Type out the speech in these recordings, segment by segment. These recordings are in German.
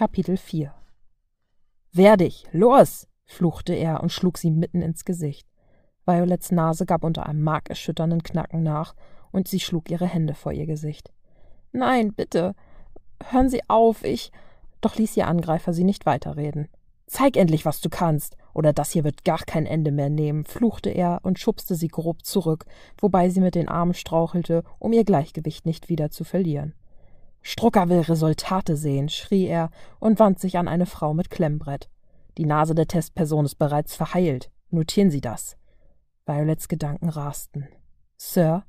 Kapitel 4 Wehr dich, los! fluchte er und schlug sie mitten ins Gesicht. Violets Nase gab unter einem markerschütternden Knacken nach, und sie schlug ihre Hände vor ihr Gesicht. Nein, bitte. Hören Sie auf, ich. Doch ließ ihr Angreifer sie nicht weiterreden. Zeig endlich, was du kannst, oder das hier wird gar kein Ende mehr nehmen, fluchte er und schubste sie grob zurück, wobei sie mit den Armen strauchelte, um ihr Gleichgewicht nicht wieder zu verlieren. Strucker will Resultate sehen, schrie er und wandte sich an eine Frau mit Klemmbrett. Die Nase der Testperson ist bereits verheilt. Notieren Sie das. Violets Gedanken rasten. Sir?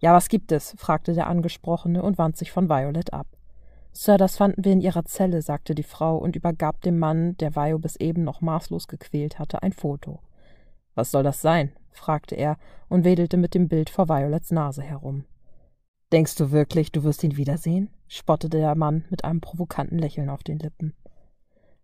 Ja, was gibt es? fragte der Angesprochene und wandte sich von Violet ab. Sir, das fanden wir in Ihrer Zelle, sagte die Frau und übergab dem Mann, der Vio bis eben noch maßlos gequält hatte, ein Foto. Was soll das sein? fragte er und wedelte mit dem Bild vor Violets Nase herum. Denkst du wirklich, du wirst ihn wiedersehen? spottete der Mann mit einem provokanten Lächeln auf den Lippen.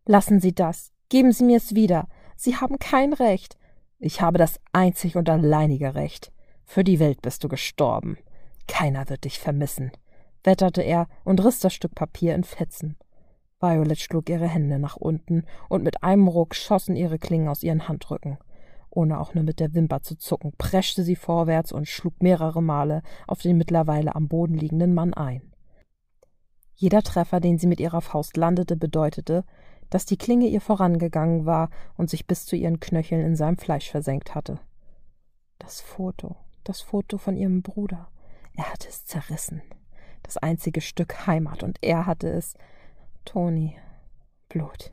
Lassen Sie das. Geben Sie mir es wieder. Sie haben kein Recht. Ich habe das einzig und alleinige Recht. Für die Welt bist du gestorben. Keiner wird dich vermissen, wetterte er und riss das Stück Papier in Fetzen. Violet schlug ihre Hände nach unten, und mit einem Ruck schossen ihre Klingen aus ihren Handrücken. Ohne auch nur mit der Wimper zu zucken, preschte sie vorwärts und schlug mehrere Male auf den mittlerweile am Boden liegenden Mann ein. Jeder Treffer, den sie mit ihrer Faust landete, bedeutete, dass die Klinge ihr vorangegangen war und sich bis zu ihren Knöcheln in seinem Fleisch versenkt hatte. Das Foto, das Foto von ihrem Bruder. Er hatte es zerrissen. Das einzige Stück Heimat, und er hatte es. Toni. Blut.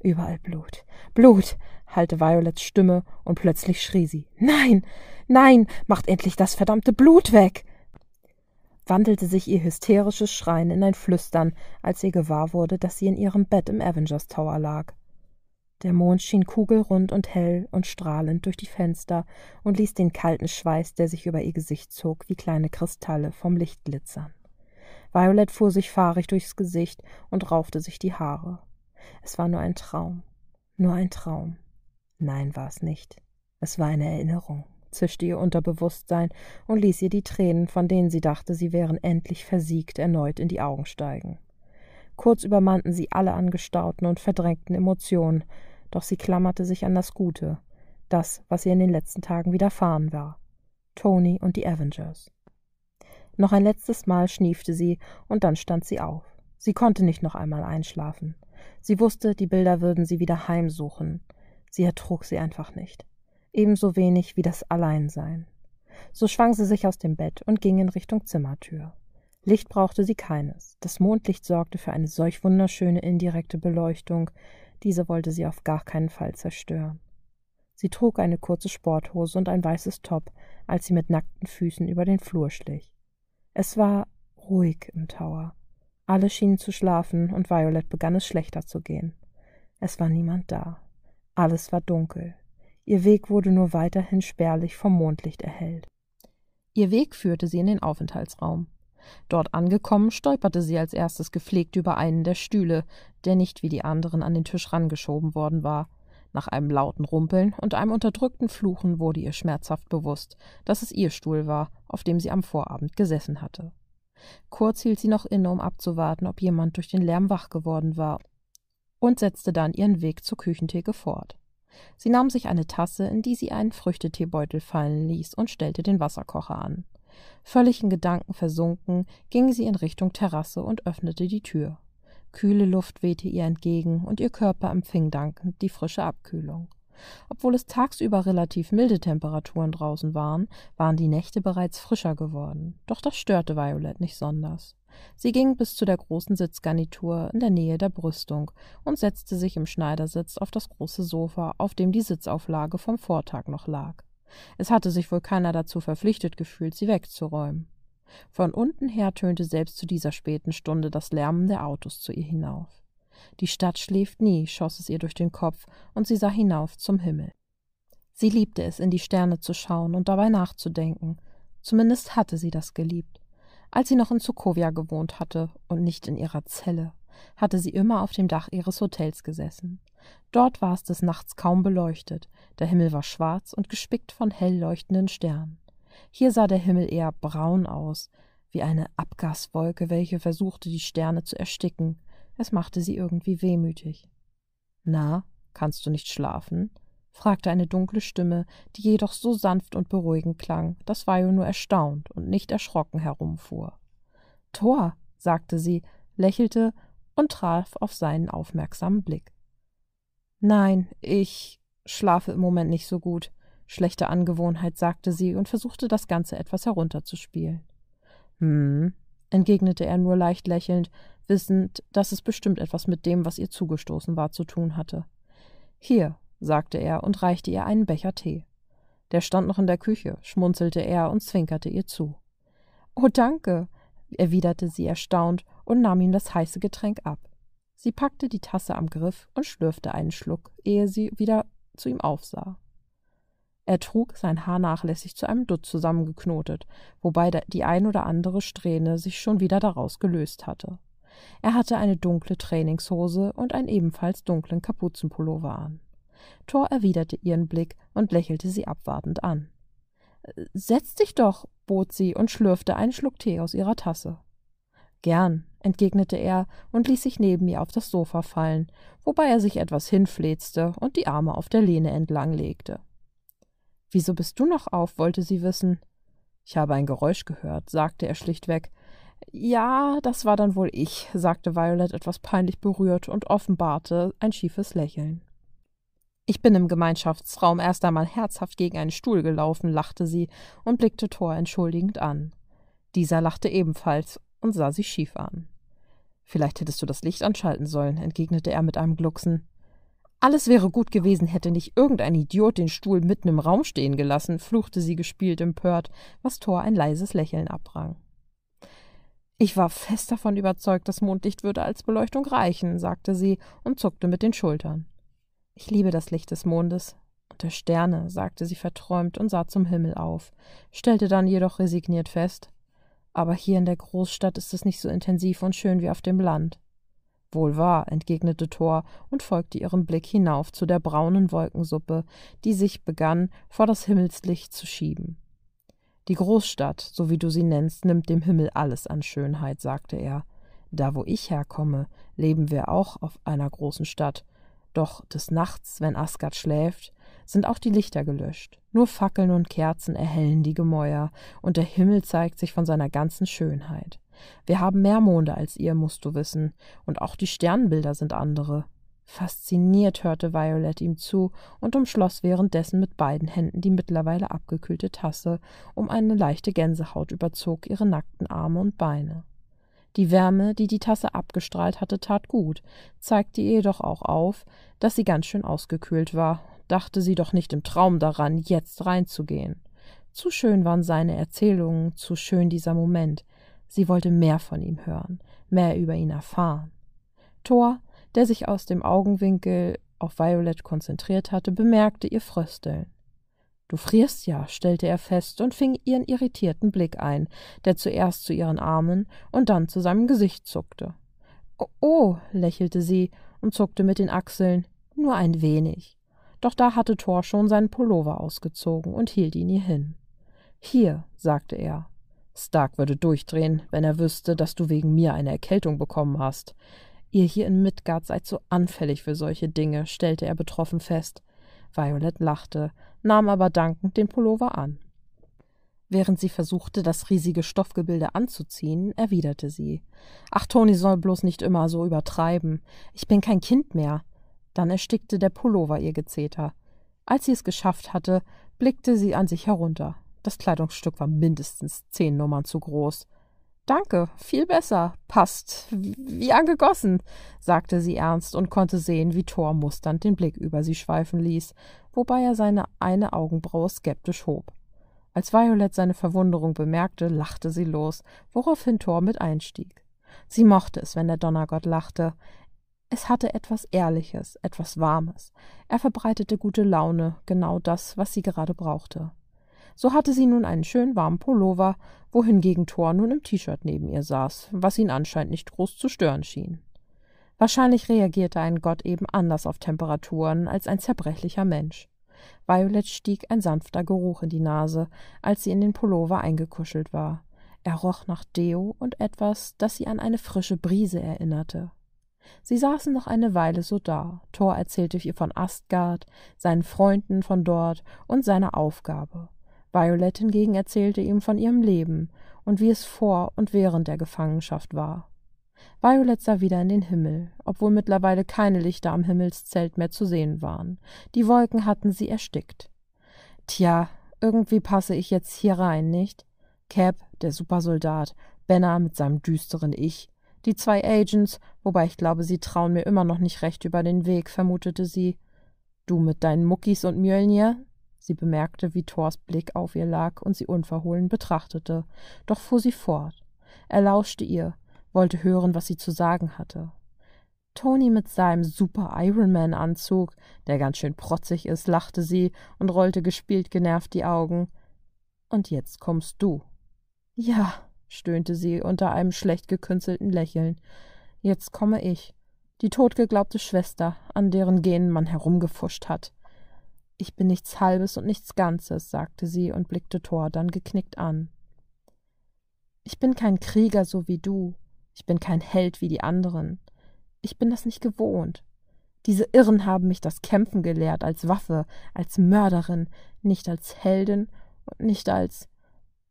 Überall Blut. Blut. hallte Violets Stimme, und plötzlich schrie sie. Nein. Nein. Macht endlich das verdammte Blut weg. wandelte sich ihr hysterisches Schreien in ein Flüstern, als sie gewahr wurde, dass sie in ihrem Bett im Avengers Tower lag. Der Mond schien kugelrund und hell und strahlend durch die Fenster und ließ den kalten Schweiß, der sich über ihr Gesicht zog, wie kleine Kristalle vom Licht glitzern. Violet fuhr sich fahrig durchs Gesicht und raufte sich die Haare. Es war nur ein Traum. Nur ein Traum. Nein, war es nicht. Es war eine Erinnerung, zischte ihr Unterbewusstsein und ließ ihr die Tränen, von denen sie dachte, sie wären endlich versiegt, erneut in die Augen steigen. Kurz übermannten sie alle angestauten und verdrängten Emotionen, doch sie klammerte sich an das Gute, das, was ihr in den letzten Tagen widerfahren war. Tony und die Avengers. Noch ein letztes Mal schniefte sie, und dann stand sie auf. Sie konnte nicht noch einmal einschlafen. Sie wusste, die Bilder würden sie wieder heimsuchen. Sie ertrug sie einfach nicht. Ebenso wenig wie das Alleinsein. So schwang sie sich aus dem Bett und ging in Richtung Zimmertür. Licht brauchte sie keines. Das Mondlicht sorgte für eine solch wunderschöne indirekte Beleuchtung, diese wollte sie auf gar keinen Fall zerstören. Sie trug eine kurze Sporthose und ein weißes Top, als sie mit nackten Füßen über den Flur schlich. Es war ruhig im Tower. Alle schienen zu schlafen, und Violet begann es schlechter zu gehen. Es war niemand da. Alles war dunkel. Ihr Weg wurde nur weiterhin spärlich vom Mondlicht erhellt. Ihr Weg führte sie in den Aufenthaltsraum. Dort angekommen, stolperte sie als erstes gepflegt über einen der Stühle, der nicht wie die anderen an den Tisch rangeschoben worden war. Nach einem lauten Rumpeln und einem unterdrückten Fluchen wurde ihr schmerzhaft bewusst, dass es ihr Stuhl war, auf dem sie am Vorabend gesessen hatte. Kurz hielt sie noch inne, um abzuwarten, ob jemand durch den Lärm wach geworden war, und setzte dann ihren Weg zur Küchentheke fort. Sie nahm sich eine Tasse, in die sie einen Früchteteebeutel fallen ließ, und stellte den Wasserkocher an. Völlig in Gedanken versunken, ging sie in Richtung Terrasse und öffnete die Tür. Kühle Luft wehte ihr entgegen, und ihr Körper empfing dankend die frische Abkühlung. Obwohl es tagsüber relativ milde Temperaturen draußen waren, waren die Nächte bereits frischer geworden. Doch das störte Violet nicht sonders. Sie ging bis zu der großen Sitzgarnitur in der Nähe der Brüstung und setzte sich im Schneidersitz auf das große Sofa, auf dem die Sitzauflage vom Vortag noch lag. Es hatte sich wohl keiner dazu verpflichtet gefühlt, sie wegzuräumen. Von unten her tönte selbst zu dieser späten Stunde das Lärmen der Autos zu ihr hinauf. Die Stadt schläft nie, schoss es ihr durch den Kopf, und sie sah hinauf zum Himmel. Sie liebte es, in die Sterne zu schauen und dabei nachzudenken. Zumindest hatte sie das geliebt. Als sie noch in Sokovia gewohnt hatte und nicht in ihrer Zelle, hatte sie immer auf dem Dach ihres Hotels gesessen. Dort war es des Nachts kaum beleuchtet, der Himmel war schwarz und gespickt von hell leuchtenden Sternen. Hier sah der Himmel eher braun aus, wie eine Abgaswolke, welche versuchte, die Sterne zu ersticken. Es machte sie irgendwie wehmütig. Na, kannst du nicht schlafen? fragte eine dunkle Stimme, die jedoch so sanft und beruhigend klang, dass Vajo nur erstaunt und nicht erschrocken herumfuhr. Tor, sagte sie, lächelte und traf auf seinen aufmerksamen Blick. Nein, ich schlafe im Moment nicht so gut. Schlechte Angewohnheit, sagte sie und versuchte das Ganze etwas herunterzuspielen. Hm, entgegnete er nur leicht lächelnd, wissend, dass es bestimmt etwas mit dem, was ihr zugestoßen war, zu tun hatte. Hier, sagte er und reichte ihr einen Becher Tee. Der stand noch in der Küche, schmunzelte er und zwinkerte ihr zu. Oh, danke, erwiderte sie erstaunt und nahm ihm das heiße Getränk ab. Sie packte die Tasse am Griff und schlürfte einen Schluck, ehe sie wieder zu ihm aufsah. Er trug sein Haar nachlässig zu einem Dutt zusammengeknotet, wobei die ein oder andere Strähne sich schon wieder daraus gelöst hatte. Er hatte eine dunkle Trainingshose und einen ebenfalls dunklen Kapuzenpullover an. Thor erwiderte ihren Blick und lächelte sie abwartend an. Setz dich doch, bot sie und schlürfte einen Schluck Tee aus ihrer Tasse. Gern, entgegnete er und ließ sich neben ihr auf das Sofa fallen, wobei er sich etwas hinflezte und die Arme auf der Lehne entlang legte. Wieso bist du noch auf? wollte sie wissen. Ich habe ein Geräusch gehört, sagte er schlichtweg. Ja, das war dann wohl ich, sagte Violet etwas peinlich berührt und offenbarte ein schiefes Lächeln. Ich bin im Gemeinschaftsraum erst einmal herzhaft gegen einen Stuhl gelaufen, lachte sie und blickte Thor entschuldigend an. Dieser lachte ebenfalls und sah sie schief an. Vielleicht hättest du das Licht anschalten sollen, entgegnete er mit einem Glucksen. Alles wäre gut gewesen, hätte nicht irgendein Idiot den Stuhl mitten im Raum stehen gelassen, fluchte sie gespielt empört, was Thor ein leises Lächeln abrang. Ich war fest davon überzeugt, das Mondlicht würde als Beleuchtung reichen, sagte sie und zuckte mit den Schultern. Ich liebe das Licht des Mondes und der Sterne, sagte sie verträumt und sah zum Himmel auf, stellte dann jedoch resigniert fest, aber hier in der Großstadt ist es nicht so intensiv und schön wie auf dem Land. Wohl wahr, entgegnete Thor und folgte ihrem Blick hinauf zu der braunen Wolkensuppe, die sich begann, vor das Himmelslicht zu schieben. Die Großstadt, so wie du sie nennst, nimmt dem Himmel alles an Schönheit, sagte er. Da, wo ich herkomme, leben wir auch auf einer großen Stadt, doch des Nachts, wenn Asgard schläft, sind auch die Lichter gelöscht. Nur Fackeln und Kerzen erhellen die Gemäuer, und der Himmel zeigt sich von seiner ganzen Schönheit. Wir haben mehr Monde als ihr, musst du wissen, und auch die Sternbilder sind andere. Fasziniert hörte Violet ihm zu und umschloss währenddessen mit beiden Händen die mittlerweile abgekühlte Tasse, um eine leichte Gänsehaut überzog ihre nackten Arme und Beine. Die Wärme, die die Tasse abgestrahlt hatte, tat gut, zeigte ihr jedoch auch auf, dass sie ganz schön ausgekühlt war, dachte sie doch nicht im Traum daran, jetzt reinzugehen. Zu schön waren seine Erzählungen, zu schön dieser Moment. Sie wollte mehr von ihm hören, mehr über ihn erfahren. Thor, der sich aus dem Augenwinkel auf Violet konzentriert hatte, bemerkte ihr Frösteln. Du frierst ja, stellte er fest und fing ihren irritierten Blick ein, der zuerst zu ihren Armen und dann zu seinem Gesicht zuckte. Oh, oh, lächelte sie und zuckte mit den Achseln, nur ein wenig. Doch da hatte Thor schon seinen Pullover ausgezogen und hielt ihn ihr hin. Hier, sagte er. Stark würde durchdrehen, wenn er wüsste, dass du wegen mir eine Erkältung bekommen hast. Ihr hier in Midgard seid so anfällig für solche Dinge, stellte er betroffen fest. Violet lachte, nahm aber dankend den Pullover an. Während sie versuchte, das riesige Stoffgebilde anzuziehen, erwiderte sie Ach, Toni soll bloß nicht immer so übertreiben. Ich bin kein Kind mehr. Dann erstickte der Pullover ihr Gezeter. Als sie es geschafft hatte, blickte sie an sich herunter. Das Kleidungsstück war mindestens zehn Nummern zu groß. Danke, viel besser. Passt. Wie angegossen, sagte sie ernst und konnte sehen, wie Thor musternd den Blick über sie schweifen ließ, wobei er seine eine Augenbraue skeptisch hob. Als Violet seine Verwunderung bemerkte, lachte sie los, woraufhin Thor mit einstieg. Sie mochte es, wenn der Donnergott lachte. Es hatte etwas Ehrliches, etwas Warmes. Er verbreitete gute Laune, genau das, was sie gerade brauchte. So hatte sie nun einen schön warmen Pullover, wohingegen Thor nun im T-Shirt neben ihr saß, was ihn anscheinend nicht groß zu stören schien. Wahrscheinlich reagierte ein Gott eben anders auf Temperaturen als ein zerbrechlicher Mensch. Violet stieg ein sanfter Geruch in die Nase, als sie in den Pullover eingekuschelt war. Er roch nach Deo und etwas, das sie an eine frische Brise erinnerte. Sie saßen noch eine Weile so da. Thor erzählte ihr von Astgard, seinen Freunden von dort und seiner Aufgabe. Violet hingegen erzählte ihm von ihrem Leben und wie es vor und während der Gefangenschaft war. Violet sah wieder in den Himmel, obwohl mittlerweile keine Lichter am Himmelszelt mehr zu sehen waren. Die Wolken hatten sie erstickt. Tja, irgendwie passe ich jetzt hier rein, nicht? Cap, der Supersoldat, Benner mit seinem düsteren Ich, die zwei Agents, wobei ich glaube, sie trauen mir immer noch nicht recht über den Weg, vermutete sie. Du mit deinen Muckis und Mjölnir? Sie bemerkte, wie Thors Blick auf ihr lag und sie unverhohlen betrachtete. Doch fuhr sie fort. Er lauschte ihr, wollte hören, was sie zu sagen hatte. Tony mit seinem Super Ironman Anzug, der ganz schön protzig ist, lachte sie und rollte gespielt genervt die Augen. Und jetzt kommst du. Ja, stöhnte sie unter einem schlecht gekünstelten Lächeln. Jetzt komme ich, die totgeglaubte Schwester, an deren Genen man herumgefuscht hat. Ich bin nichts Halbes und nichts Ganzes, sagte sie und blickte Thor dann geknickt an. Ich bin kein Krieger so wie du, ich bin kein Held wie die anderen. Ich bin das nicht gewohnt. Diese Irren haben mich das Kämpfen gelehrt, als Waffe, als Mörderin, nicht als Heldin und nicht als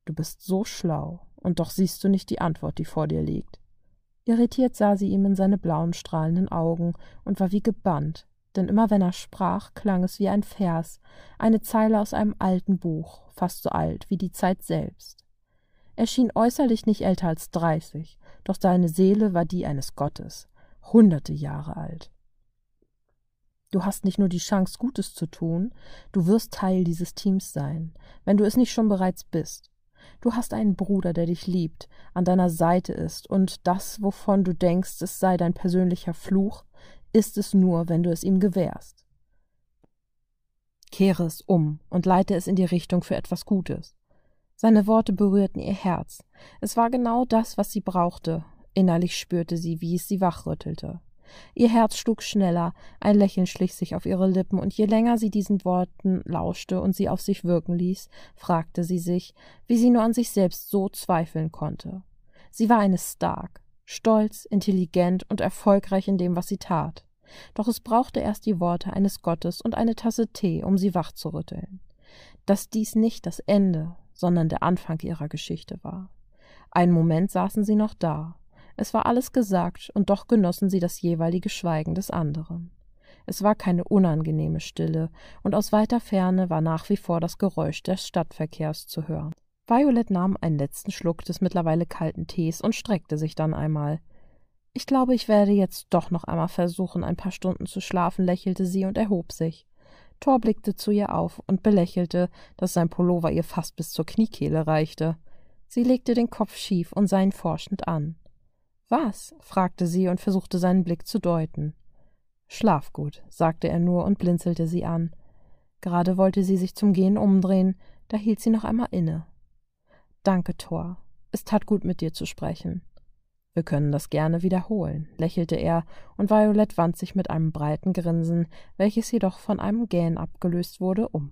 Du bist so schlau, und doch siehst du nicht die Antwort, die vor dir liegt. Irritiert sah sie ihm in seine blauen, strahlenden Augen und war wie gebannt, denn immer wenn er sprach, klang es wie ein Vers, eine Zeile aus einem alten Buch, fast so alt wie die Zeit selbst. Er schien äußerlich nicht älter als dreißig, doch seine Seele war die eines Gottes, hunderte Jahre alt. Du hast nicht nur die Chance, Gutes zu tun, du wirst Teil dieses Teams sein, wenn du es nicht schon bereits bist. Du hast einen Bruder, der dich liebt, an deiner Seite ist, und das, wovon du denkst, es sei dein persönlicher Fluch, ist es nur, wenn du es ihm gewährst. Kehre es um und leite es in die Richtung für etwas Gutes. Seine Worte berührten ihr Herz. Es war genau das, was sie brauchte. Innerlich spürte sie, wie es sie wachrüttelte. Ihr Herz schlug schneller, ein Lächeln schlich sich auf ihre Lippen, und je länger sie diesen Worten lauschte und sie auf sich wirken ließ, fragte sie sich, wie sie nur an sich selbst so zweifeln konnte. Sie war eine Stark, stolz, intelligent und erfolgreich in dem, was sie tat. Doch es brauchte erst die Worte eines Gottes und eine Tasse Tee, um sie wachzurütteln. Dass dies nicht das Ende, sondern der Anfang ihrer Geschichte war. Einen Moment saßen sie noch da, es war alles gesagt, und doch genossen sie das jeweilige Schweigen des anderen. Es war keine unangenehme Stille, und aus weiter Ferne war nach wie vor das Geräusch des Stadtverkehrs zu hören. Violet nahm einen letzten Schluck des mittlerweile kalten Tees und streckte sich dann einmal. Ich glaube, ich werde jetzt doch noch einmal versuchen, ein paar Stunden zu schlafen, lächelte sie und erhob sich. Thor blickte zu ihr auf und belächelte, dass sein Pullover ihr fast bis zur Kniekehle reichte. Sie legte den Kopf schief und sah ihn forschend an. Was? fragte sie und versuchte seinen Blick zu deuten. Schlaf gut, sagte er nur und blinzelte sie an. Gerade wollte sie sich zum Gehen umdrehen, da hielt sie noch einmal inne. Danke, Thor. Es tat gut, mit dir zu sprechen. Wir können das gerne wiederholen, lächelte er, und Violet wand sich mit einem breiten Grinsen, welches jedoch von einem Gähn abgelöst wurde, um.